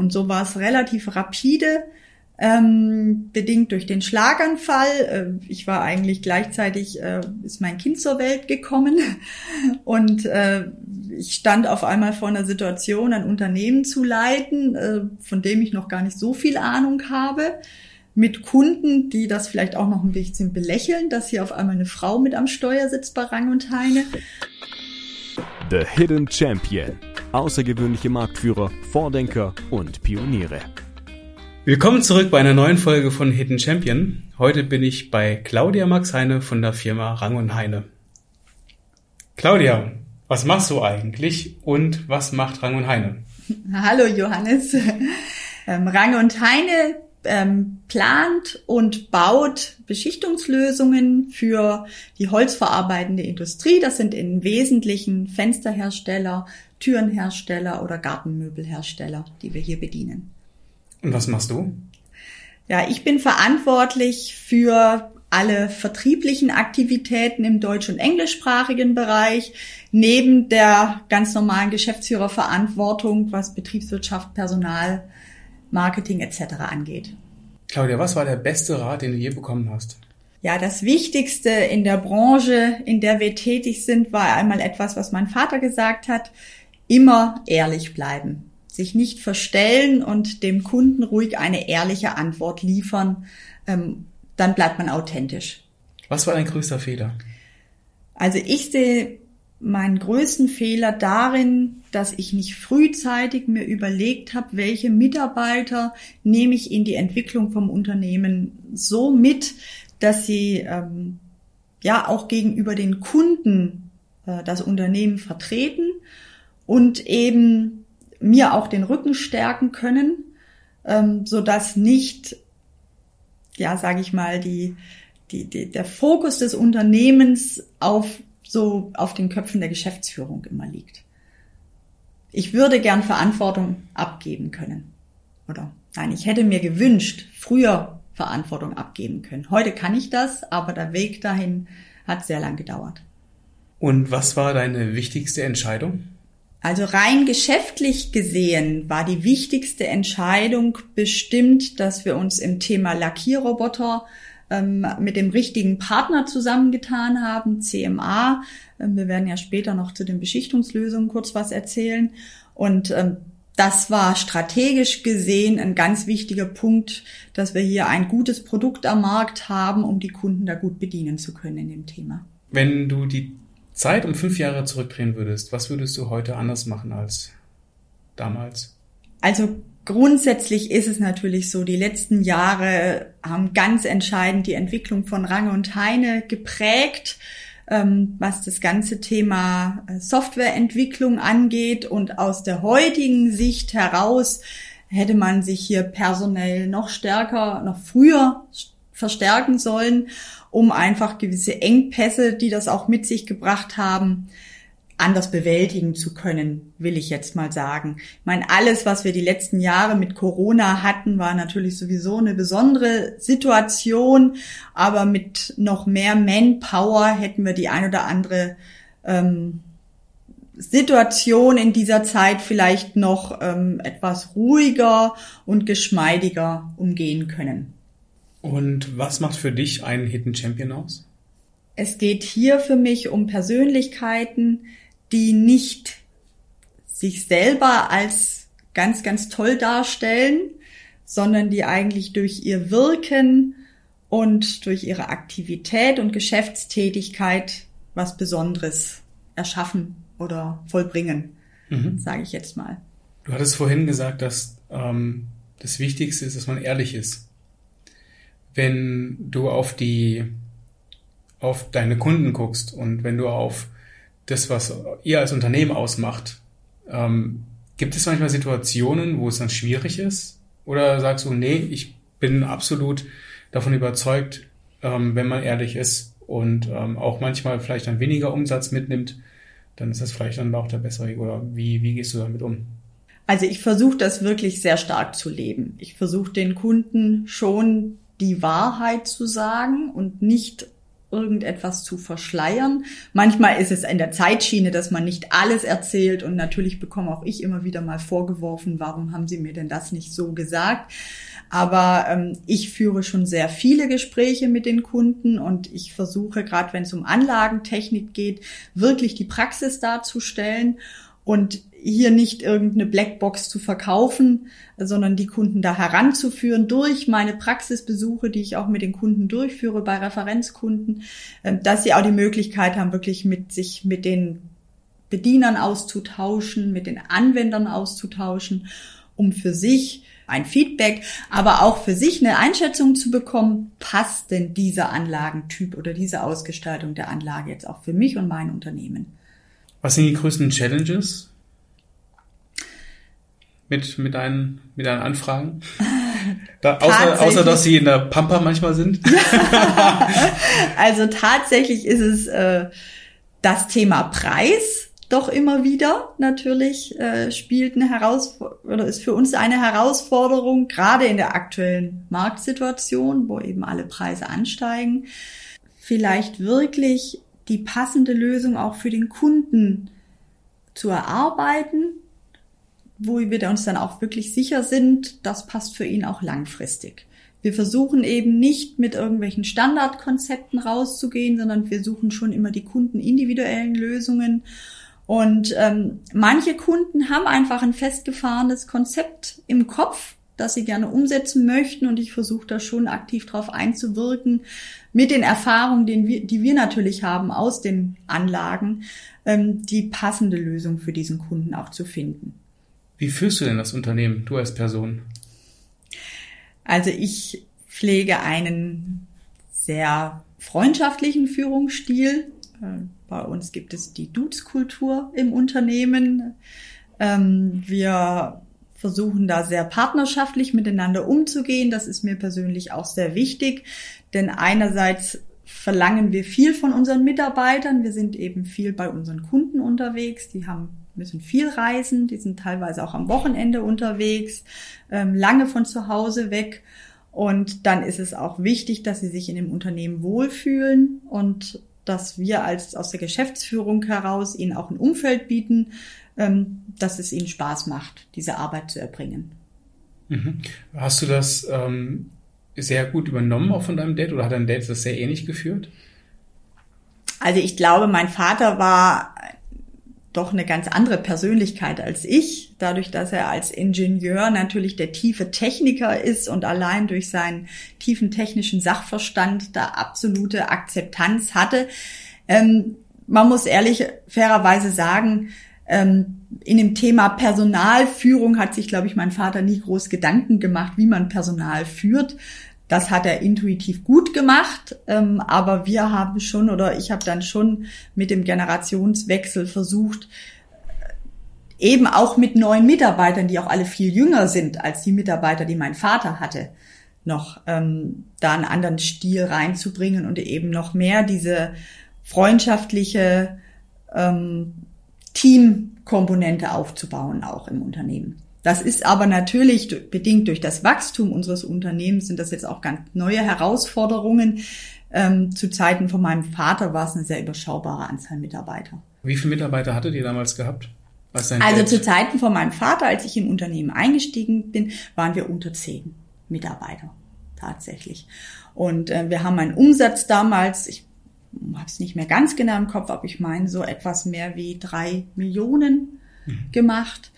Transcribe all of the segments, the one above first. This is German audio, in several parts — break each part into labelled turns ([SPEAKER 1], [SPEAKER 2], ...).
[SPEAKER 1] Und so war es relativ rapide, ähm, bedingt durch den Schlaganfall. Äh, ich war eigentlich gleichzeitig, äh, ist mein Kind zur Welt gekommen und äh, ich stand auf einmal vor einer Situation, ein Unternehmen zu leiten, äh, von dem ich noch gar nicht so viel Ahnung habe mit Kunden, die das vielleicht auch noch ein bisschen belächeln, dass hier auf einmal eine Frau mit am Steuer sitzt bei Rang und Heine.
[SPEAKER 2] The Hidden Champion. Außergewöhnliche Marktführer, Vordenker und Pioniere.
[SPEAKER 3] Willkommen zurück bei einer neuen Folge von Hidden Champion. Heute bin ich bei Claudia Max Heine von der Firma Rang und Heine. Claudia, was machst du eigentlich und was macht Rang und Heine?
[SPEAKER 1] Hallo Johannes. Ähm, Rang und Heine ähm, plant und baut Beschichtungslösungen für die holzverarbeitende Industrie. Das sind im Wesentlichen Fensterhersteller, Türenhersteller oder Gartenmöbelhersteller, die wir hier bedienen.
[SPEAKER 3] Und was machst du?
[SPEAKER 1] Ja, ich bin verantwortlich für alle vertrieblichen Aktivitäten im deutsch- und englischsprachigen Bereich, neben der ganz normalen Geschäftsführerverantwortung, was Betriebswirtschaft, Personal, Marketing etc. angeht.
[SPEAKER 3] Claudia, was war der beste Rat, den du je bekommen hast?
[SPEAKER 1] Ja, das Wichtigste in der Branche, in der wir tätig sind, war einmal etwas, was mein Vater gesagt hat. Immer ehrlich bleiben. Sich nicht verstellen und dem Kunden ruhig eine ehrliche Antwort liefern. Ähm, dann bleibt man authentisch.
[SPEAKER 3] Was war dein größter Fehler?
[SPEAKER 1] Also ich sehe meinen größten Fehler darin, dass ich nicht frühzeitig mir überlegt habe, welche Mitarbeiter nehme ich in die Entwicklung vom Unternehmen so mit, dass sie ähm, ja auch gegenüber den Kunden äh, das Unternehmen vertreten und eben mir auch den Rücken stärken können, ähm, so dass nicht, ja, sage ich mal, die, die, die, der Fokus des Unternehmens auf so auf den Köpfen der Geschäftsführung immer liegt. Ich würde gern Verantwortung abgeben können. Oder nein, ich hätte mir gewünscht, früher Verantwortung abgeben können. Heute kann ich das, aber der Weg dahin hat sehr lang gedauert.
[SPEAKER 3] Und was war deine wichtigste Entscheidung?
[SPEAKER 1] Also rein geschäftlich gesehen war die wichtigste Entscheidung bestimmt, dass wir uns im Thema Lackierroboter ähm, mit dem richtigen Partner zusammengetan haben, CMA. Ähm, wir werden ja später noch zu den Beschichtungslösungen kurz was erzählen. Und ähm, das war strategisch gesehen ein ganz wichtiger Punkt, dass wir hier ein gutes Produkt am Markt haben, um die Kunden da gut bedienen zu können in dem Thema.
[SPEAKER 3] Wenn du die Zeit um fünf Jahre zurückdrehen würdest, was würdest du heute anders machen als damals?
[SPEAKER 1] Also Grundsätzlich ist es natürlich so, die letzten Jahre haben ganz entscheidend die Entwicklung von Range und Heine geprägt, ähm, was das ganze Thema äh, Softwareentwicklung angeht. Und aus der heutigen Sicht heraus hätte man sich hier personell noch stärker, noch früher verstärken sollen, um einfach gewisse Engpässe, die das auch mit sich gebracht haben, anders bewältigen zu können, will ich jetzt mal sagen. Ich meine, alles, was wir die letzten Jahre mit Corona hatten, war natürlich sowieso eine besondere Situation, aber mit noch mehr Manpower hätten wir die ein oder andere ähm, Situation in dieser Zeit vielleicht noch ähm, etwas ruhiger und geschmeidiger umgehen können.
[SPEAKER 3] Und was macht für dich einen Hidden Champion aus?
[SPEAKER 1] Es geht hier für mich um Persönlichkeiten, die nicht sich selber als ganz, ganz toll darstellen, sondern die eigentlich durch ihr Wirken und durch ihre Aktivität und Geschäftstätigkeit was Besonderes erschaffen oder vollbringen, mhm. sage ich jetzt mal.
[SPEAKER 3] Du hattest vorhin gesagt, dass ähm, das Wichtigste ist, dass man ehrlich ist. Wenn du auf die auf deine Kunden guckst und wenn du auf das, was ihr als Unternehmen ausmacht. Ähm, gibt es manchmal Situationen, wo es dann schwierig ist? Oder sagst du, nee, ich bin absolut davon überzeugt, ähm, wenn man ehrlich ist und ähm, auch manchmal vielleicht dann weniger Umsatz mitnimmt, dann ist das vielleicht dann auch der bessere Weg. Oder wie, wie gehst du damit um?
[SPEAKER 1] Also ich versuche das wirklich sehr stark zu leben. Ich versuche den Kunden schon die Wahrheit zu sagen und nicht irgendetwas zu verschleiern. Manchmal ist es in der Zeitschiene, dass man nicht alles erzählt und natürlich bekomme auch ich immer wieder mal vorgeworfen, warum haben Sie mir denn das nicht so gesagt? Aber ähm, ich führe schon sehr viele Gespräche mit den Kunden und ich versuche, gerade wenn es um Anlagentechnik geht, wirklich die Praxis darzustellen und hier nicht irgendeine Blackbox zu verkaufen, sondern die Kunden da heranzuführen durch meine Praxisbesuche, die ich auch mit den Kunden durchführe bei Referenzkunden, ähm, dass sie auch die Möglichkeit haben, wirklich mit sich mit den Bedienern auszutauschen, mit den Anwendern auszutauschen, um für sich ein Feedback, aber auch für sich eine Einschätzung zu bekommen, passt denn dieser Anlagentyp oder diese Ausgestaltung der Anlage jetzt auch für mich und mein Unternehmen.
[SPEAKER 3] Was sind die größten Challenges mit, mit, deinen, mit deinen Anfragen? Da, außer, außer, dass sie in der Pampa manchmal sind.
[SPEAKER 1] also tatsächlich ist es äh, das Thema Preis doch immer wieder natürlich äh, spielt eine Herausforderung oder ist für uns eine Herausforderung, gerade in der aktuellen Marktsituation, wo eben alle Preise ansteigen, vielleicht wirklich die passende Lösung auch für den Kunden zu erarbeiten, wo wir uns dann auch wirklich sicher sind, das passt für ihn auch langfristig. Wir versuchen eben nicht mit irgendwelchen Standardkonzepten rauszugehen, sondern wir suchen schon immer die kundenindividuellen Lösungen. Und ähm, manche Kunden haben einfach ein festgefahrenes Konzept im Kopf, das sie gerne umsetzen möchten. Und ich versuche da schon aktiv darauf einzuwirken, mit den Erfahrungen, die wir, die wir natürlich haben aus den Anlagen, ähm, die passende Lösung für diesen Kunden auch zu finden.
[SPEAKER 3] Wie führst du denn das Unternehmen, du als Person?
[SPEAKER 1] Also ich pflege einen sehr freundschaftlichen Führungsstil. Äh, bei uns gibt es die Dudes-Kultur im Unternehmen. Ähm, wir versuchen da sehr partnerschaftlich miteinander umzugehen. Das ist mir persönlich auch sehr wichtig, denn einerseits verlangen wir viel von unseren Mitarbeitern. Wir sind eben viel bei unseren Kunden unterwegs. Die haben müssen viel reisen, die sind teilweise auch am Wochenende unterwegs, ähm, lange von zu Hause weg. Und dann ist es auch wichtig, dass sie sich in dem Unternehmen wohlfühlen und dass wir als aus der Geschäftsführung heraus ihnen auch ein Umfeld bieten, ähm, dass es ihnen Spaß macht, diese Arbeit zu erbringen.
[SPEAKER 3] Mhm. Hast du das ähm, sehr gut übernommen auch von deinem Dad oder hat dein Dad das sehr ähnlich geführt?
[SPEAKER 1] Also ich glaube, mein Vater war doch eine ganz andere Persönlichkeit als ich, dadurch, dass er als Ingenieur natürlich der tiefe Techniker ist und allein durch seinen tiefen technischen Sachverstand da absolute Akzeptanz hatte. Ähm, man muss ehrlich fairerweise sagen, ähm, in dem Thema Personalführung hat sich, glaube ich, mein Vater nie groß Gedanken gemacht, wie man Personal führt. Das hat er intuitiv gut gemacht, ähm, aber wir haben schon oder ich habe dann schon mit dem Generationswechsel versucht, äh, eben auch mit neuen Mitarbeitern, die auch alle viel jünger sind als die Mitarbeiter, die mein Vater hatte, noch ähm, da einen anderen Stil reinzubringen und eben noch mehr diese freundschaftliche ähm, Teamkomponente aufzubauen, auch im Unternehmen. Das ist aber natürlich bedingt durch das Wachstum unseres Unternehmens sind das jetzt auch ganz neue Herausforderungen. Ähm, zu Zeiten von meinem Vater war es eine sehr überschaubare Anzahl Mitarbeiter.
[SPEAKER 3] Wie viele Mitarbeiter hattet ihr damals gehabt?
[SPEAKER 1] also zu Zeiten von meinem Vater, als ich im Unternehmen eingestiegen bin, waren wir unter zehn Mitarbeiter tatsächlich. Und äh, wir haben einen Umsatz damals, ich habe es nicht mehr ganz genau im Kopf, aber ich meine so etwas mehr wie drei Millionen mhm. gemacht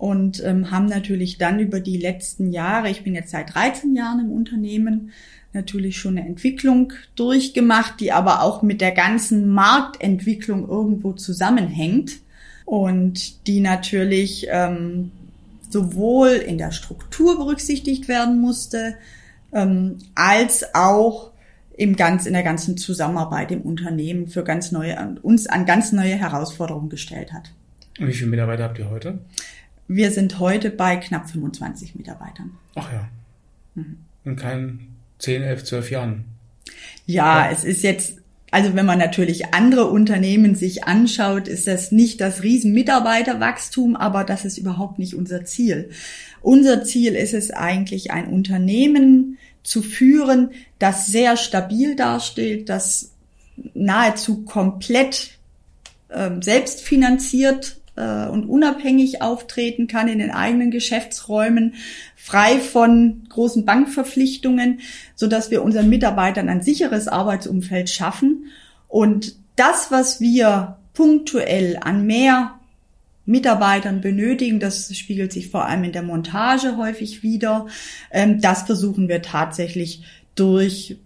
[SPEAKER 1] und ähm, haben natürlich dann über die letzten Jahre, ich bin jetzt seit 13 Jahren im Unternehmen, natürlich schon eine Entwicklung durchgemacht, die aber auch mit der ganzen Marktentwicklung irgendwo zusammenhängt und die natürlich ähm, sowohl in der Struktur berücksichtigt werden musste, ähm, als auch im ganz, in der ganzen Zusammenarbeit im Unternehmen für ganz neue, uns an ganz neue Herausforderungen gestellt hat.
[SPEAKER 3] Und wie viele Mitarbeiter habt ihr heute?
[SPEAKER 1] Wir sind heute bei knapp 25 Mitarbeitern.
[SPEAKER 3] Ach ja. Mhm. In keinen 10, 11, 12 Jahren.
[SPEAKER 1] Ja, ja, es ist jetzt, also wenn man natürlich andere Unternehmen sich anschaut, ist das nicht das riesen Mitarbeiterwachstum, aber das ist überhaupt nicht unser Ziel. Unser Ziel ist es eigentlich, ein Unternehmen zu führen, das sehr stabil dasteht, das nahezu komplett äh, selbstfinanziert äh, und unabhängig auftreten kann in den eigenen Geschäftsräumen, frei von großen Bankverpflichtungen, so dass wir unseren Mitarbeitern ein sicheres Arbeitsumfeld schaffen. Und das, was wir punktuell an mehr Mitarbeitern benötigen. Das spiegelt sich vor allem in der Montage häufig wieder. Ähm, das versuchen wir tatsächlich durch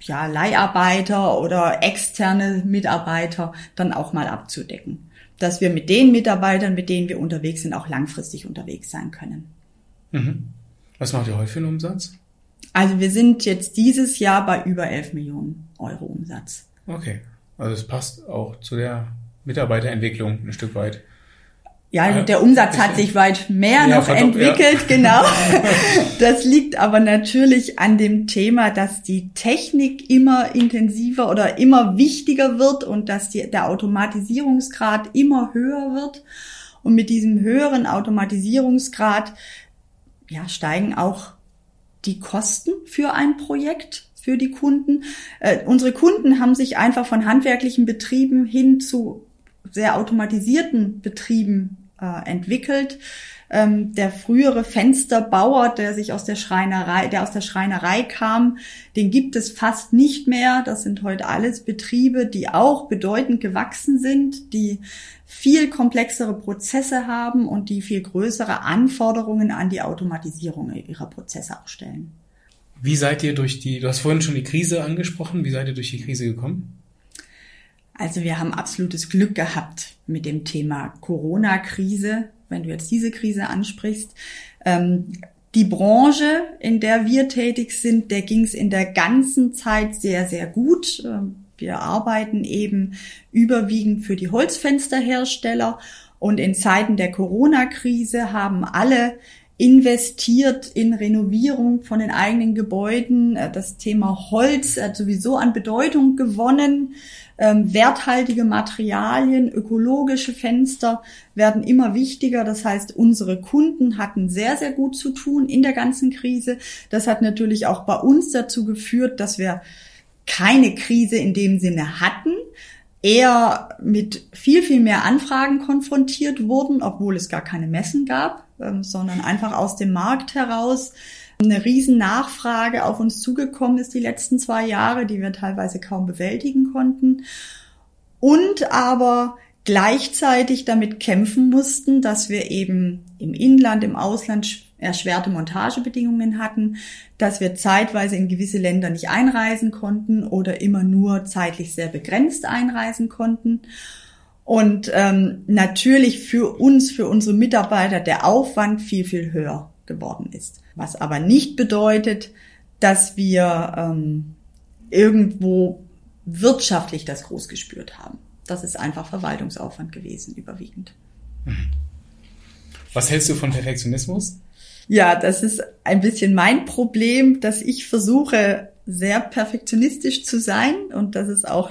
[SPEAKER 1] ja, Leiharbeiter oder externe Mitarbeiter dann auch mal abzudecken. Dass wir mit den Mitarbeitern, mit denen wir unterwegs sind, auch langfristig unterwegs sein können.
[SPEAKER 3] Mhm. Was macht ihr heute für einen Umsatz?
[SPEAKER 1] Also wir sind jetzt dieses Jahr bei über 11 Millionen Euro Umsatz.
[SPEAKER 3] Okay, also es passt auch zu der Mitarbeiterentwicklung ein Stück weit.
[SPEAKER 1] Ja, der Umsatz hat sich weit mehr ja, noch entwickelt, ja. genau. Das liegt aber natürlich an dem Thema, dass die Technik immer intensiver oder immer wichtiger wird und dass die, der Automatisierungsgrad immer höher wird. Und mit diesem höheren Automatisierungsgrad ja, steigen auch die Kosten für ein Projekt für die Kunden. Äh, unsere Kunden haben sich einfach von handwerklichen Betrieben hin zu sehr automatisierten Betrieben äh, entwickelt. Ähm, der frühere Fensterbauer, der sich aus der Schreinerei, der aus der Schreinerei kam, den gibt es fast nicht mehr. Das sind heute alles Betriebe, die auch bedeutend gewachsen sind, die viel komplexere Prozesse haben und die viel größere Anforderungen an die Automatisierung ihrer Prozesse auch stellen.
[SPEAKER 3] Wie seid ihr durch die, du hast vorhin schon die Krise angesprochen, wie seid ihr durch die Krise gekommen?
[SPEAKER 1] Also wir haben absolutes Glück gehabt mit dem Thema Corona-Krise, wenn du jetzt diese Krise ansprichst. Ähm, die Branche, in der wir tätig sind, der ging es in der ganzen Zeit sehr, sehr gut. Ähm, wir arbeiten eben überwiegend für die Holzfensterhersteller und in Zeiten der Corona-Krise haben alle investiert in Renovierung von den eigenen Gebäuden. Äh, das Thema Holz hat sowieso an Bedeutung gewonnen. Ähm, werthaltige Materialien, ökologische Fenster werden immer wichtiger. Das heißt, unsere Kunden hatten sehr, sehr gut zu tun in der ganzen Krise. Das hat natürlich auch bei uns dazu geführt, dass wir keine Krise in dem Sinne hatten, eher mit viel, viel mehr Anfragen konfrontiert wurden, obwohl es gar keine Messen gab, ähm, sondern einfach aus dem Markt heraus eine riesen Nachfrage auf uns zugekommen ist die letzten zwei Jahre, die wir teilweise kaum bewältigen konnten. Und aber gleichzeitig damit kämpfen mussten, dass wir eben im Inland, im Ausland erschwerte Montagebedingungen hatten, dass wir zeitweise in gewisse Länder nicht einreisen konnten oder immer nur zeitlich sehr begrenzt einreisen konnten. Und ähm, natürlich für uns, für unsere Mitarbeiter der Aufwand viel, viel höher geworden ist. Was aber nicht bedeutet, dass wir ähm, irgendwo wirtschaftlich das groß gespürt haben. Das ist einfach Verwaltungsaufwand gewesen, überwiegend.
[SPEAKER 3] Was hältst du von Perfektionismus?
[SPEAKER 1] Ja, das ist ein bisschen mein Problem, dass ich versuche, sehr perfektionistisch zu sein und das ist auch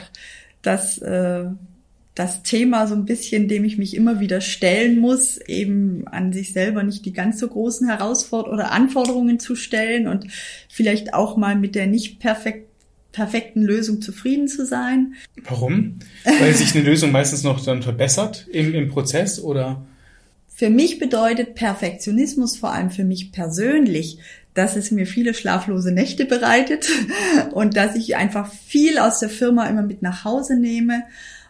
[SPEAKER 1] das, äh, das Thema so ein bisschen, dem ich mich immer wieder stellen muss, eben an sich selber nicht die ganz so großen Herausforderungen oder Anforderungen zu stellen und vielleicht auch mal mit der nicht perfekt, perfekten Lösung zufrieden zu sein.
[SPEAKER 3] Warum? Weil sich eine Lösung meistens noch dann verbessert im, im Prozess oder?
[SPEAKER 1] Für mich bedeutet Perfektionismus vor allem für mich persönlich, dass es mir viele schlaflose Nächte bereitet und dass ich einfach viel aus der Firma immer mit nach Hause nehme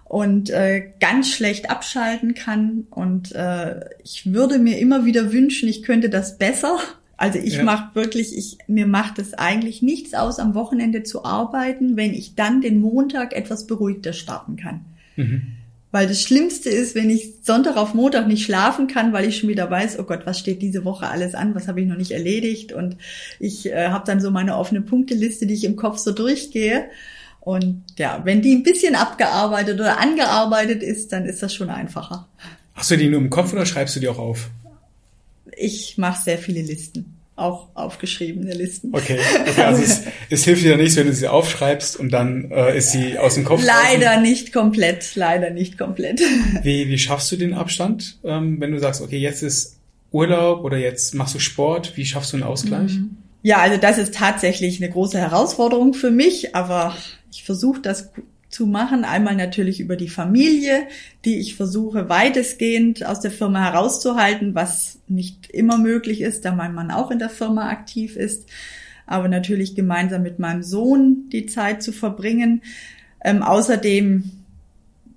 [SPEAKER 1] und äh, ganz schlecht abschalten kann. Und äh, ich würde mir immer wieder wünschen, ich könnte das besser. Also ich ja. mache wirklich, ich, mir macht es eigentlich nichts aus, am Wochenende zu arbeiten, wenn ich dann den Montag etwas beruhigter starten kann. Mhm. Weil das Schlimmste ist, wenn ich Sonntag auf Montag nicht schlafen kann, weil ich schon wieder weiß, oh Gott, was steht diese Woche alles an, was habe ich noch nicht erledigt. Und ich äh, habe dann so meine offene Punkteliste, die ich im Kopf so durchgehe. Und ja, wenn die ein bisschen abgearbeitet oder angearbeitet ist, dann ist das schon einfacher.
[SPEAKER 3] Hast du die nur im Kopf oder schreibst du die auch auf?
[SPEAKER 1] Ich mache sehr viele Listen auch aufgeschriebene Listen.
[SPEAKER 3] Okay, okay also es, es, hilft dir nichts, wenn du sie aufschreibst und dann äh, ist sie aus dem Kopf.
[SPEAKER 1] Leider draußen. nicht komplett, leider nicht komplett.
[SPEAKER 3] Wie, wie schaffst du den Abstand, ähm, wenn du sagst, okay, jetzt ist Urlaub oder jetzt machst du Sport, wie schaffst du einen Ausgleich? Mhm.
[SPEAKER 1] Ja, also das ist tatsächlich eine große Herausforderung für mich, aber ich versuche das zu machen. Einmal natürlich über die Familie, die ich versuche weitestgehend aus der Firma herauszuhalten, was nicht immer möglich ist, da mein Mann auch in der Firma aktiv ist. Aber natürlich gemeinsam mit meinem Sohn die Zeit zu verbringen. Ähm, außerdem,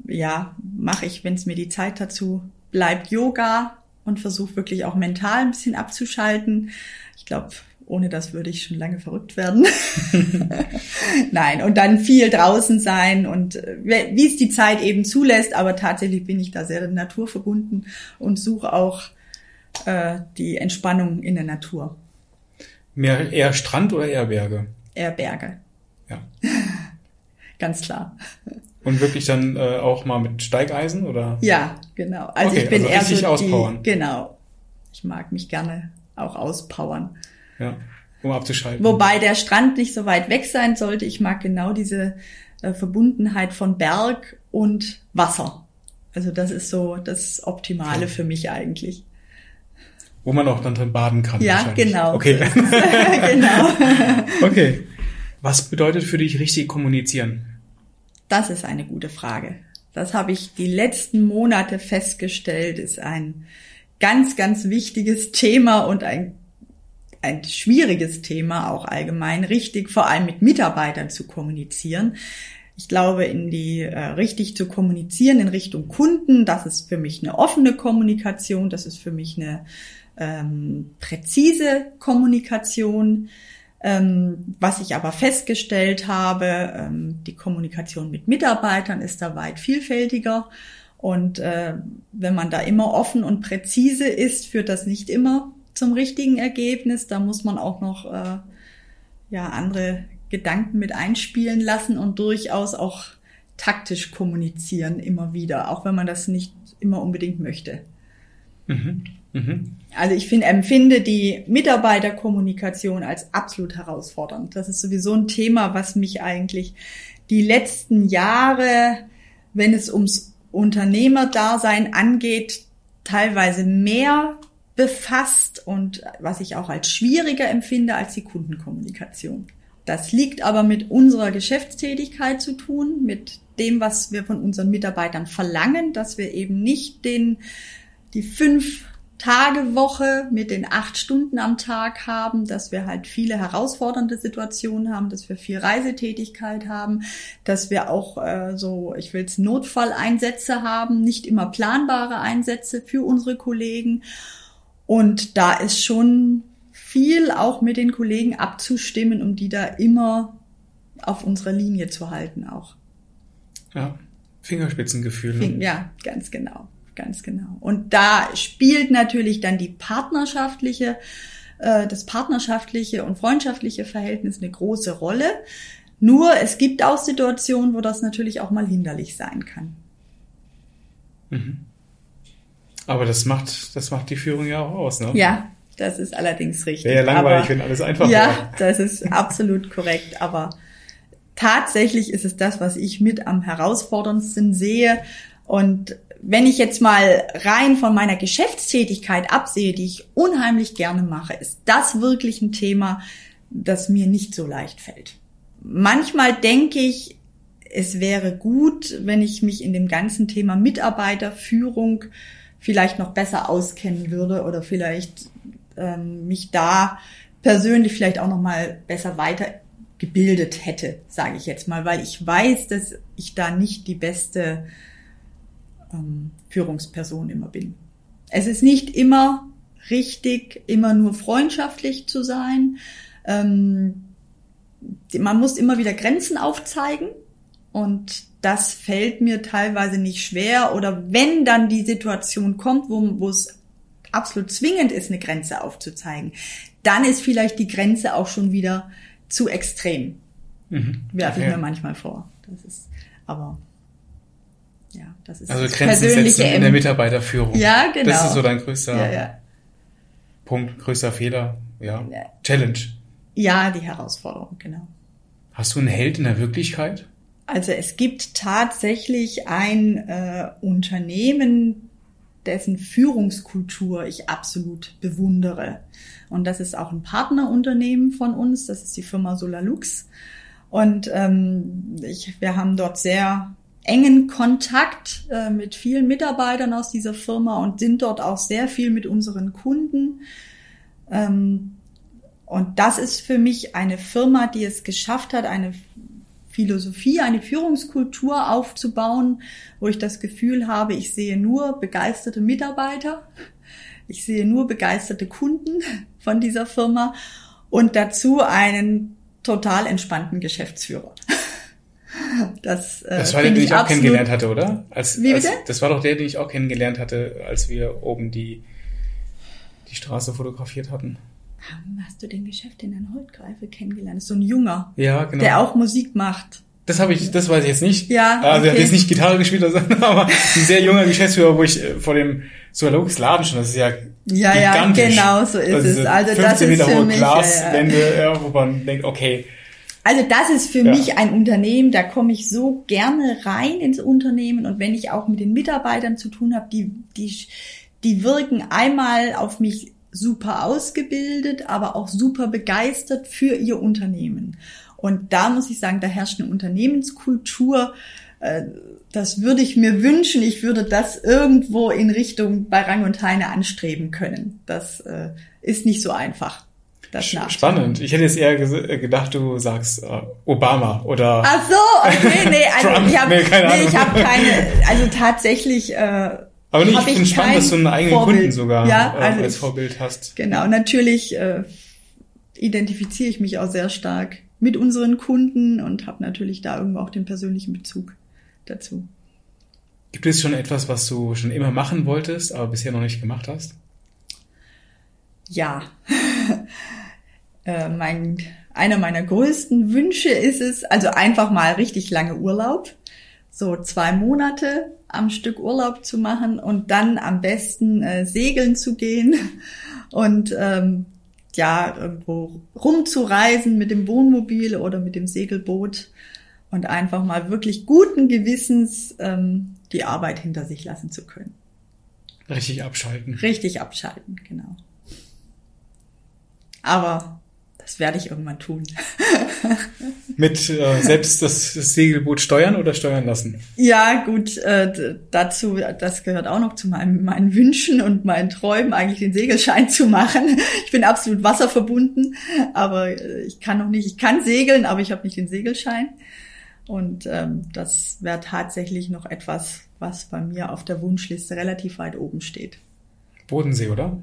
[SPEAKER 1] ja, mache ich, wenn es mir die Zeit dazu bleibt, Yoga und versuche wirklich auch mental ein bisschen abzuschalten. Ich glaube, ohne das würde ich schon lange verrückt werden. Nein, und dann viel draußen sein und äh, wie es die Zeit eben zulässt, aber tatsächlich bin ich da sehr naturverbunden und suche auch äh, die Entspannung in der Natur.
[SPEAKER 3] Mehr eher Strand oder eher Berge?
[SPEAKER 1] Eher Berge.
[SPEAKER 3] Ja.
[SPEAKER 1] Ganz klar.
[SPEAKER 3] Und wirklich dann äh, auch mal mit Steigeisen oder?
[SPEAKER 1] Ja, genau. Also
[SPEAKER 3] okay,
[SPEAKER 1] ich bin
[SPEAKER 3] also
[SPEAKER 1] eher so
[SPEAKER 3] auspowern.
[SPEAKER 1] die, genau. Ich mag mich gerne auch auspowern.
[SPEAKER 3] Ja, um abzuschalten.
[SPEAKER 1] Wobei der Strand nicht so weit weg sein sollte. Ich mag genau diese äh, Verbundenheit von Berg und Wasser. Also das ist so das Optimale
[SPEAKER 3] Okay.
[SPEAKER 1] für mich eigentlich.
[SPEAKER 3] Wo man auch dann drin baden kann.
[SPEAKER 1] Ja, genau.
[SPEAKER 3] Okay.
[SPEAKER 1] genau.
[SPEAKER 3] okay. Was bedeutet für dich richtig kommunizieren?
[SPEAKER 1] Das ist eine gute Frage. Das habe ich die letzten Monate festgestellt, ist ein ganz, ganz wichtiges Thema und ein, ein schwieriges Thema auch allgemein, richtig vor allem mit Mitarbeitern zu kommunizieren. Ich glaube, in die äh, richtig zu kommunizieren in Richtung Kunden, das ist für mich eine offene Kommunikation, das ist für mich eine ähm, präzise Kommunikation. Ähm, was ich aber festgestellt habe, ähm, die Kommunikation mit Mitarbeitern ist da weit vielfältiger. Und äh, wenn man da immer offen und präzise ist, führt das nicht immer zum richtigen Ergebnis. Da muss man auch noch äh, ja andere Gedanken mit einspielen lassen und durchaus auch taktisch kommunizieren immer wieder, auch wenn man das nicht immer unbedingt möchte.
[SPEAKER 3] Mhm. Mhm.
[SPEAKER 1] Also ich finde, empfinde die Mitarbeiterkommunikation als absolut herausfordernd. Das ist sowieso ein Thema, was mich eigentlich die letzten Jahre, wenn es ums Unternehmerdasein angeht, teilweise mehr befasst und was ich auch als schwieriger empfinde als die Kundenkommunikation. Das liegt aber mit unserer Geschäftstätigkeit zu tun, mit dem, was wir von unseren Mitarbeitern verlangen, dass wir eben nicht den, die fünf Tage Woche mit den acht Stunden am Tag haben, dass wir halt viele herausfordernde Situationen haben, dass wir viel Reisetätigkeit haben, dass wir auch äh, so, ich will es Notfalleinsätze haben, nicht immer planbare Einsätze für unsere Kollegen. Und da ist schon viel auch mit den Kollegen abzustimmen, um die da immer auf unserer Linie zu halten auch.
[SPEAKER 3] Ja. Fingerspitzengefühl. ne?
[SPEAKER 1] Ja, ganz genau, ganz genau. Und da spielt natürlich dann die partnerschaftliche, äh, das partnerschaftliche und freundschaftliche Verhältnis eine große Rolle. Nur es gibt auch Situationen, wo das natürlich auch mal hinderlich sein kann.
[SPEAKER 3] Aber das macht, das macht die Führung ja auch aus, ne?
[SPEAKER 1] Ja, das ist allerdings richtig.
[SPEAKER 3] Wäre ja langweilig,
[SPEAKER 1] Aber-
[SPEAKER 3] wenn alles einfach
[SPEAKER 1] Ja,
[SPEAKER 3] wäre.
[SPEAKER 1] das ist absolut korrekt. Aber tatsächlich ist es das, was ich mit am herausforderndsten sehe. Und wenn ich jetzt mal rein von meiner Geschäftstätigkeit absehe, die ich unheimlich gerne mache, ist das wirklich ein Thema, das mir nicht so leicht fällt. Manchmal denke ich, es wäre gut, wenn ich mich in dem ganzen Thema Mitarbeiterführung vielleicht noch besser auskennen würde oder vielleicht ähm, mich da persönlich vielleicht auch noch mal besser weitergebildet hätte, sage ich jetzt mal, weil ich weiß, dass ich da nicht die beste ähm, Führungsperson immer bin. Es ist nicht immer richtig, immer nur freundschaftlich zu sein. Ähm, man muss immer wieder Grenzen aufzeigen und das fällt mir teilweise nicht schwer. Oder wenn dann die Situation kommt, wo, wo es absolut zwingend ist, eine Grenze aufzuzeigen, dann ist vielleicht die Grenze auch schon wieder zu extrem.
[SPEAKER 3] Mhm.
[SPEAKER 1] Werfe ich mir manchmal vor. Das ist, aber ja, das ist
[SPEAKER 3] Also
[SPEAKER 1] das
[SPEAKER 3] Grenzen
[SPEAKER 1] persönliche
[SPEAKER 3] setzen in der Mitarbeiterführung.
[SPEAKER 1] Ja, genau.
[SPEAKER 3] Das ist so dein größter
[SPEAKER 1] ja, ja.
[SPEAKER 3] Punkt, größter Fehler. Ja.
[SPEAKER 1] Ja.
[SPEAKER 3] Challenge.
[SPEAKER 1] ja, die Herausforderung, genau.
[SPEAKER 3] Hast du einen Held in der Wirklichkeit?
[SPEAKER 1] Also es gibt tatsächlich ein äh, Unternehmen, dessen Führungskultur ich absolut bewundere. Und das ist auch ein Partnerunternehmen von uns, das ist die Firma Solarlux. Und ähm, ich, wir haben dort sehr engen Kontakt äh, mit vielen Mitarbeitern aus dieser Firma und sind dort auch sehr viel mit unseren Kunden. Ähm, und das ist für mich eine Firma, die es geschafft hat, eine Philosophie, eine Führungskultur aufzubauen, wo ich das Gefühl habe, ich sehe nur begeisterte Mitarbeiter, ich sehe nur begeisterte Kunden von dieser Firma und dazu einen total entspannten Geschäftsführer.
[SPEAKER 3] Das, äh, das war der, den ich auch kennengelernt hatte, oder? Als,
[SPEAKER 1] Wie bitte?
[SPEAKER 3] Als, das war doch der, den ich auch kennengelernt hatte, als wir oben die, die Straße fotografiert hatten.
[SPEAKER 1] Hast du den Geschäft in Holtgreife kennengelernt? Das ist so ein Junger.
[SPEAKER 3] Ja, genau.
[SPEAKER 1] Der auch Musik macht.
[SPEAKER 3] Das habe ich, das weiß ich jetzt nicht.
[SPEAKER 1] Ja.
[SPEAKER 3] Also okay. er hat jetzt nicht Gitarre gespielt oder so, aber ein sehr junger Geschäftsführer, wo ich äh, vor dem Zoologis Laden schon, das ist ja
[SPEAKER 1] ja, gigantisch. ja, genau so ist also es. Also das ist für mich
[SPEAKER 3] Glaswände, ja, ja. wo man denkt, okay.
[SPEAKER 1] Also das ist für ja. mich ein Unternehmen, da komme ich so gerne rein ins Unternehmen und wenn ich auch mit den Mitarbeitern zu tun habe, die die die wirken einmal auf mich super ausgebildet, aber auch super begeistert für ihr Unternehmen. Und da muss ich sagen, da herrscht eine Unternehmenskultur. Äh, das würde ich mir wünschen. Ich würde das irgendwo in Richtung bei Rang und Heine anstreben können. Das äh, ist nicht so einfach.
[SPEAKER 3] Spannend. Ich hätte jetzt eher äh, gedacht, du sagst Obama oder.
[SPEAKER 1] Ach so, okay, nee, also Trump. ich habe nee, keine, nee, ich hab keine, also tatsächlich. Äh,
[SPEAKER 3] aber nee, ich finde spannend, dass du einen eigenen Vorbild. Kunden sogar ja, also als Vorbild hast.
[SPEAKER 1] Genau, natürlich äh, identifiziere ich mich auch sehr stark mit unseren Kunden und habe natürlich da irgendwo auch den persönlichen Bezug dazu.
[SPEAKER 3] Gibt es schon etwas, was du schon immer machen wolltest, aber bisher noch nicht gemacht hast?
[SPEAKER 1] Ja. äh, mein, einer meiner größten Wünsche ist es, also einfach mal richtig lange Urlaub, so zwei Monate am Stück Urlaub zu machen und dann am besten äh, segeln zu gehen und ähm, ja, irgendwo rumzureisen mit dem Wohnmobil oder mit dem Segelboot und einfach mal wirklich guten Gewissens ähm, die Arbeit hinter sich lassen zu können.
[SPEAKER 3] Richtig abschalten.
[SPEAKER 1] Richtig abschalten, genau. Aber das werde ich irgendwann tun.
[SPEAKER 3] Mit äh, selbst das, das, Segelboot steuern oder steuern lassen?
[SPEAKER 1] Ja, gut, äh, dazu, das gehört auch noch zu meinem, meinen Wünschen und meinen Träumen, eigentlich den Segelschein zu machen. Ich bin absolut wasserverbunden, aber äh, ich kann noch nicht, ich kann segeln, aber ich habe nicht den Segelschein. Und ähm, das wäre tatsächlich noch etwas, was bei mir auf der Wunschliste relativ weit oben steht.
[SPEAKER 3] Bodensee, oder?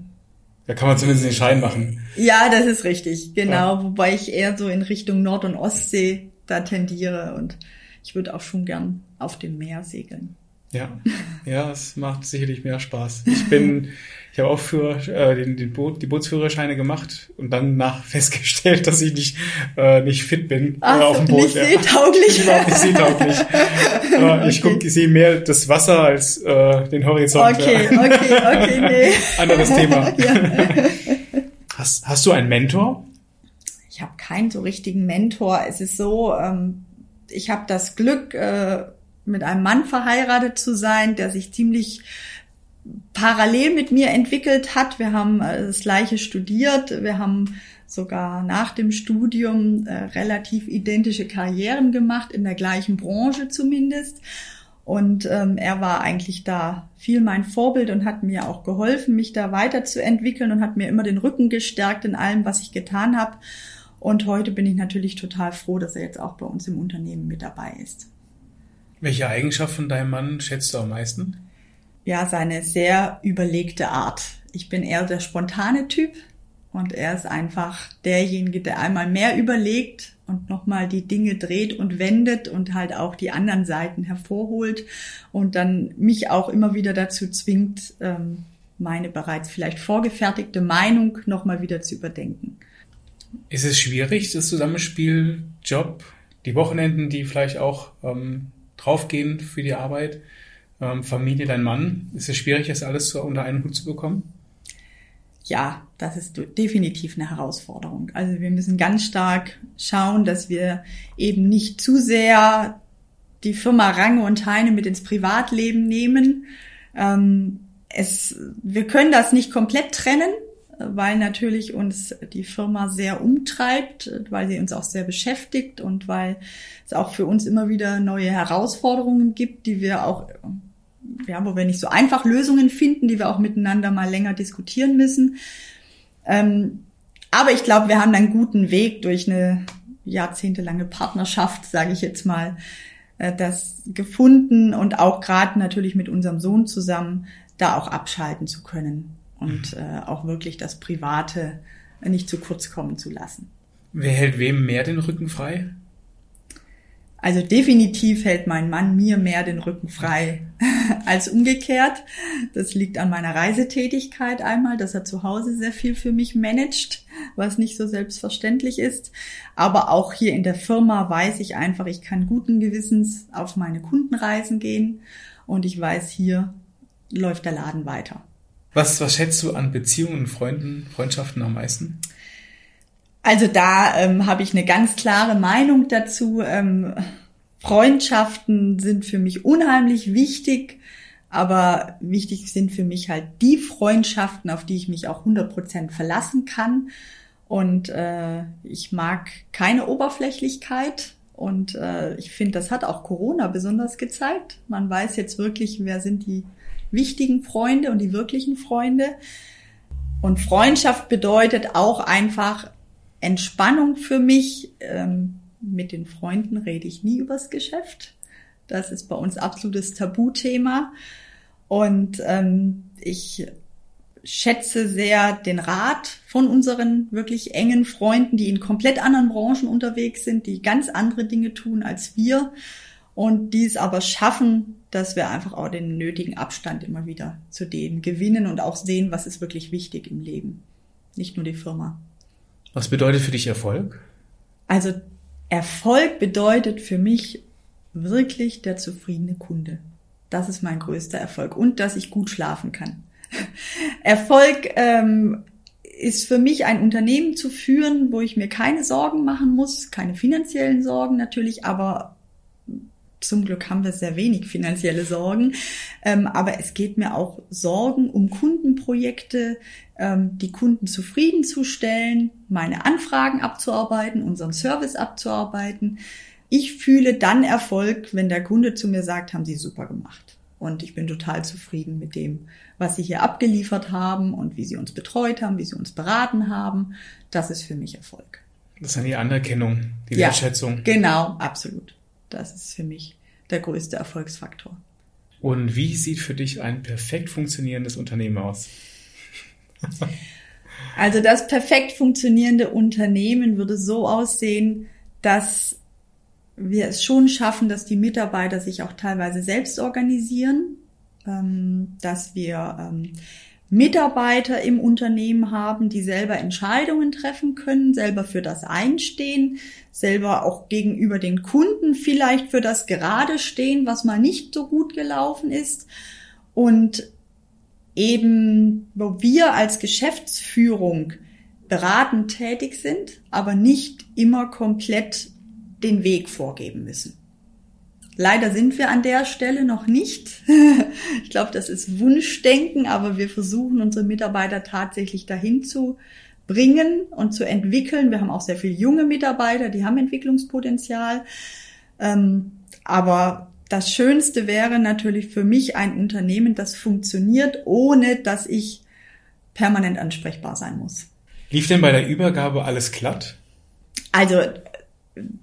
[SPEAKER 3] Da kann man zumindest den Schein machen.
[SPEAKER 1] Ja, das ist richtig, genau. Ja. Wobei ich eher so in Richtung Nord- und Ostsee da tendiere und ich würde auch schon gern auf dem Meer segeln.
[SPEAKER 3] Ja, ja, es macht sicherlich mehr Spaß. Ich bin, ich habe auch für äh, den, den Boot, die Bootsführerscheine gemacht und dann nach festgestellt, dass ich nicht äh, nicht fit bin
[SPEAKER 1] Ach, äh, auf dem Boot. Nicht ja. seetauglich.
[SPEAKER 3] überhaupt nicht seetauglich. äh, okay. Ich gucke, ich sehe mehr das Wasser als äh, den Horizont.
[SPEAKER 1] Okay, ja. okay, okay, nee.
[SPEAKER 3] Anderes Thema. Ja. Hast, hast du einen Mentor?
[SPEAKER 1] Ich habe keinen so richtigen Mentor. Es ist so, ähm, ich habe das Glück, äh, mit einem Mann verheiratet zu sein, der sich ziemlich parallel mit mir entwickelt hat. Wir haben äh, das gleiche studiert. Wir haben sogar nach dem Studium äh, relativ identische Karrieren gemacht, in der gleichen Branche zumindest. Und ähm, er war eigentlich da viel mein Vorbild und hat mir auch geholfen, mich da weiterzuentwickeln und hat mir immer den Rücken gestärkt in allem, was ich getan habe. Und heute bin ich natürlich total froh, dass er jetzt auch bei uns im Unternehmen mit dabei ist.
[SPEAKER 3] Welche Eigenschaft von deinem Mann schätzt du am meisten?
[SPEAKER 1] Ja, seine sehr überlegte Art. Ich bin eher der spontane Typ und er ist einfach derjenige, der einmal mehr überlegt und nochmal die Dinge dreht und wendet und halt auch die anderen Seiten hervorholt und dann mich auch immer wieder dazu zwingt, ähm, meine bereits vielleicht vorgefertigte Meinung nochmal wieder zu überdenken.
[SPEAKER 3] Ist es schwierig, das Zusammenspiel Job, die Wochenenden, die vielleicht auch ähm, draufgehen für die Arbeit, ähm, Familie, dein Mann. Ist es schwierig, das alles so unter einen Hut zu bekommen?
[SPEAKER 1] Ja, das ist definitiv eine Herausforderung. Also wir müssen ganz stark schauen, dass wir eben nicht zu sehr die Firma Range und Heine mit ins Privatleben nehmen. Ähm, es, wir können das nicht komplett trennen. Weil natürlich uns die Firma sehr umtreibt, weil sie uns auch sehr beschäftigt und weil es auch für uns immer wieder neue Herausforderungen gibt, die wir auch, ja, wo wir nicht so einfach Lösungen finden, die wir auch miteinander mal länger diskutieren müssen. Ähm, aber ich glaube, wir haben einen guten Weg durch eine jahrzehntelange Partnerschaft, sage ich jetzt mal, äh, das gefunden und auch gerade natürlich mit unserem Sohn zusammen da auch abschalten zu können und mhm. äh, auch wirklich das Private nicht zu kurz kommen zu lassen.
[SPEAKER 3] Wer hält wem mehr den Rücken frei?
[SPEAKER 1] Also definitiv hält mein Mann mir mehr den Rücken frei als umgekehrt. Das liegt an meiner Reisetätigkeit einmal, dass er zu Hause sehr viel für mich managt, was nicht so selbstverständlich ist. Aber auch hier in der Firma weiß ich einfach, ich kann guten Gewissens auf meine Kundenreisen gehen und ich weiß, hier läuft der Laden weiter.
[SPEAKER 3] Was, was schätzt du an Beziehungen, Freunden, Freundschaften am meisten?
[SPEAKER 1] Also da ähm, habe ich eine ganz klare Meinung dazu. Ähm, Freundschaften sind für mich unheimlich wichtig, aber wichtig sind für mich halt die Freundschaften, auf die ich mich auch 100% verlassen kann. Und äh, ich mag keine Oberflächlichkeit. Und äh, ich finde, das hat auch Corona besonders gezeigt. Man weiß jetzt wirklich, wer sind die wichtigen Freunde und die wirklichen Freunde. Und Freundschaft bedeutet auch einfach Entspannung für mich. Ähm, mit den Freunden rede ich nie übers Geschäft. Das ist bei uns absolutes Tabuthema. Und ähm, ich schätze sehr den Rat von unseren wirklich engen Freunden, die in komplett anderen Branchen unterwegs sind, die ganz andere Dinge tun als wir und die es aber schaffen, dass wir einfach auch den nötigen Abstand immer wieder zu denen gewinnen und auch sehen, was ist wirklich wichtig im Leben. Nicht nur die Firma.
[SPEAKER 3] Was bedeutet für dich Erfolg?
[SPEAKER 1] Also Erfolg bedeutet für mich wirklich der zufriedene Kunde. Das ist mein größter Erfolg und dass ich gut schlafen kann. Erfolg ähm, ist für mich ein Unternehmen zu führen, wo ich mir keine Sorgen machen muss, keine finanziellen Sorgen natürlich, aber zum Glück haben wir sehr wenig finanzielle Sorgen. Ähm, aber es geht mir auch Sorgen um Kundenprojekte, ähm, die Kunden zufriedenzustellen, meine Anfragen abzuarbeiten, unseren Service abzuarbeiten. Ich fühle dann Erfolg, wenn der Kunde zu mir sagt, haben Sie super gemacht. Und ich bin total zufrieden mit dem, was Sie hier abgeliefert haben und wie Sie uns betreut haben, wie Sie uns beraten haben. Das ist für mich Erfolg.
[SPEAKER 3] Das ist dann die Anerkennung, die ja, Wertschätzung.
[SPEAKER 1] Genau, absolut. Das ist für mich der größte Erfolgsfaktor.
[SPEAKER 3] Und wie sieht für dich ein perfekt funktionierendes Unternehmen aus?
[SPEAKER 1] also das perfekt funktionierende Unternehmen würde so aussehen, dass wir es schon schaffen, dass die Mitarbeiter sich auch teilweise selbst organisieren, ähm, dass wir ähm, Mitarbeiter im Unternehmen haben, die selber Entscheidungen treffen können, selber für das einstehen, selber auch gegenüber den Kunden vielleicht für das gerade stehen, was mal nicht so gut gelaufen ist. Und eben, wo wir als Geschäftsführung beratend tätig sind, aber nicht immer komplett den Weg vorgeben müssen. Leider sind wir an der Stelle noch nicht. ich glaube, das ist Wunschdenken, aber wir versuchen unsere Mitarbeiter tatsächlich dahin zu bringen und zu entwickeln. Wir haben auch sehr viele junge Mitarbeiter, die haben Entwicklungspotenzial. Ähm, aber das Schönste wäre natürlich für mich ein Unternehmen, das funktioniert, ohne dass ich permanent ansprechbar sein muss.
[SPEAKER 3] Lief denn bei der Übergabe alles glatt?
[SPEAKER 1] Also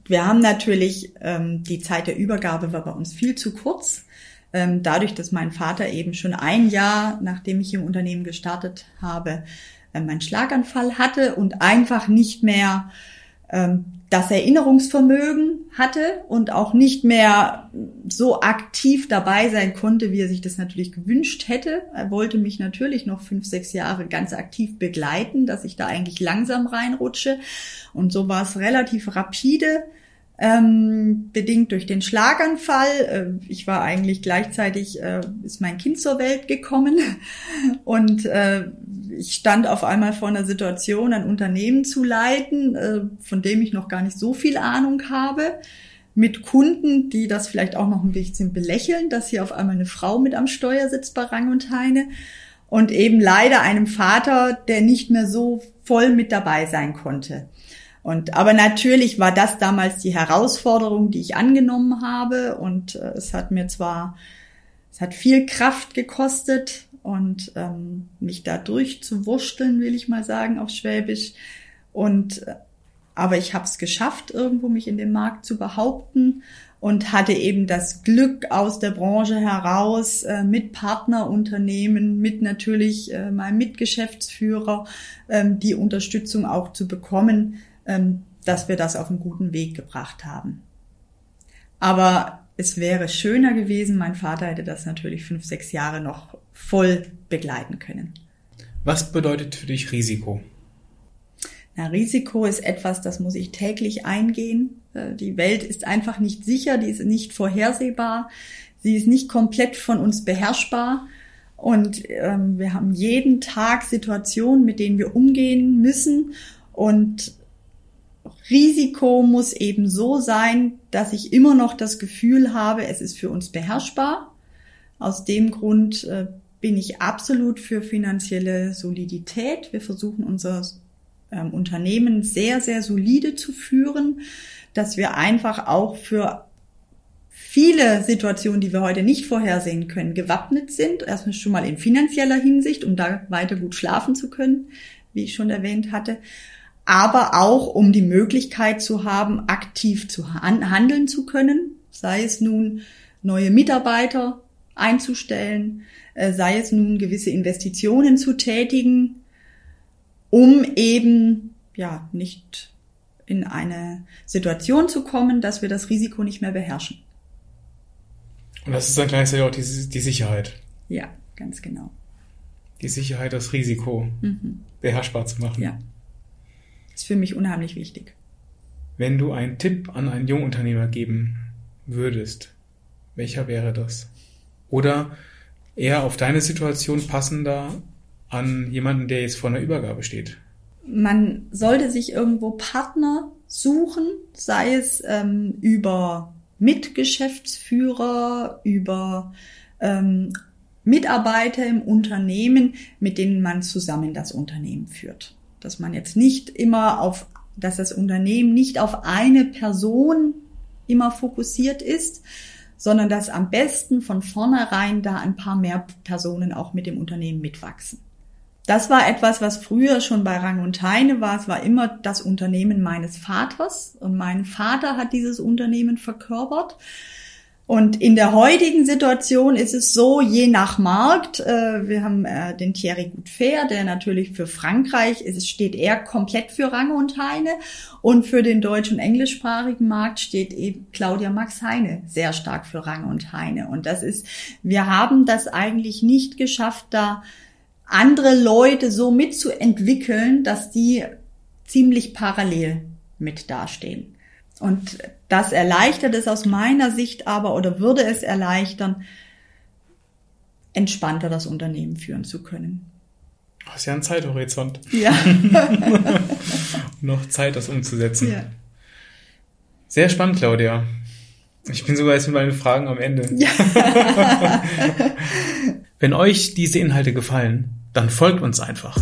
[SPEAKER 1] wir haben natürlich, ähm, die Zeit der Übergabe war bei uns viel zu kurz. Ähm, dadurch, dass mein Vater eben schon ein Jahr, nachdem ich im Unternehmen gestartet habe, äh, meinen Schlaganfall hatte und einfach nicht mehr ähm, das Erinnerungsvermögen hatte und auch nicht mehr so aktiv dabei sein konnte, wie er sich das natürlich gewünscht hätte. Er wollte mich natürlich noch fünf, sechs Jahre ganz aktiv begleiten, dass ich da eigentlich langsam reinrutsche. Und so war es relativ rapide ähm, bedingt durch den Schlaganfall. Äh, ich war eigentlich gleichzeitig, äh, ist mein Kind zur Welt gekommen und äh, ich stand auf einmal vor einer Situation, ein Unternehmen zu leiten, äh, von dem ich noch gar nicht so viel Ahnung habe mit Kunden, die das vielleicht auch noch ein bisschen belächeln, dass hier auf einmal eine Frau mit am Steuer sitzt bei Rang und Heine. und eben leider einem Vater, der nicht mehr so voll mit dabei sein konnte. Und aber natürlich war das damals die Herausforderung, die ich angenommen habe. Und äh, es hat mir zwar es hat viel Kraft gekostet und ähm, mich da durchzuwurschteln, will ich mal sagen auf Schwäbisch. Und äh, aber ich habe es geschafft, irgendwo mich in dem Markt zu behaupten und hatte eben das Glück aus der Branche heraus äh, mit Partnerunternehmen, mit natürlich äh, meinem Mitgeschäftsführer ähm, die Unterstützung auch zu bekommen, dass wir das auf einen guten Weg gebracht haben. Aber es wäre schöner gewesen, mein Vater hätte das natürlich fünf, sechs Jahre noch voll begleiten können.
[SPEAKER 3] Was bedeutet für dich Risiko?
[SPEAKER 1] Na, Risiko ist etwas, das muss ich täglich eingehen. Äh, die Welt ist einfach nicht sicher, die ist nicht vorhersehbar, sie ist nicht komplett von uns beherrschbar. Und ähm, wir haben jeden Tag Situationen, mit denen wir umgehen müssen. Und Risiko muss eben so sein, dass ich immer noch das Gefühl habe, es ist für uns beherrschbar. Aus dem Grund äh, bin ich absolut für finanzielle Solidität. Wir versuchen unser ähm, Unternehmen sehr, sehr solide zu führen, dass wir einfach auch für viele Situationen, die wir heute nicht vorhersehen können, gewappnet sind. Erstmal schon mal in finanzieller Hinsicht, um da weiter gut schlafen zu können, wie ich schon erwähnt hatte. Aber auch, um die Möglichkeit zu haben, aktiv zu handeln zu können, sei es nun neue Mitarbeiter einzustellen, äh, sei es nun gewisse Investitionen zu tätigen, um eben ja nicht in eine Situation zu kommen, dass wir das Risiko nicht mehr beherrschen.
[SPEAKER 3] Und das ist dann gleichzeitig auch die, die Sicherheit.
[SPEAKER 1] Ja, ganz genau.
[SPEAKER 3] Die Sicherheit, das Risiko mhm. beherrschbar zu machen.
[SPEAKER 1] Ja. Ist für mich unheimlich wichtig.
[SPEAKER 3] Wenn du einen Tipp an einen Jungunternehmer geben würdest, welcher wäre das? Oder eher auf deine Situation passender, an jemanden, der jetzt vor einer Übergabe steht?
[SPEAKER 1] Man sollte sich irgendwo Partner suchen, sei es ähm, über Mitgeschäftsführer, über ähm, Mitarbeiter im Unternehmen, mit denen man zusammen das Unternehmen führt. Dass man jetzt nicht immer auf, dass das Unternehmen nicht auf eine Person immer fokussiert ist, sondern dass am besten von vornherein da ein paar mehr Personen auch mit dem Unternehmen mitwachsen das war etwas, was früher schon bei Rang und Heine war. Es war immer das Unternehmen meines Vaters und mein Vater hat dieses Unternehmen verkörpert. Und in der heutigen Situation ist es so, je nach Markt, äh, wir haben äh, den Thierry Goutfair, der natürlich für Frankreich ist, steht er komplett für Rang und Heine und für den deutsch- und englischsprachigen Markt steht eben Claudia Max Heine sehr stark für Rang und Heine. Und das ist, wir haben das eigentlich nicht geschafft, da andere Leute so mitzuentwickeln, dass die ziemlich parallel mit dastehen. Und das erleichtert es aus meiner Sicht aber oder würde es erleichtern, entspannter das Unternehmen führen zu können.
[SPEAKER 3] Das ist ja ein Zeithorizont.
[SPEAKER 1] Ja.
[SPEAKER 3] Noch Zeit, das umzusetzen. Ja. Sehr spannend, Claudia. Ich bin sogar jetzt mit meinen Fragen am Ende. Ja. Wenn euch diese Inhalte gefallen, dann folgt uns einfach.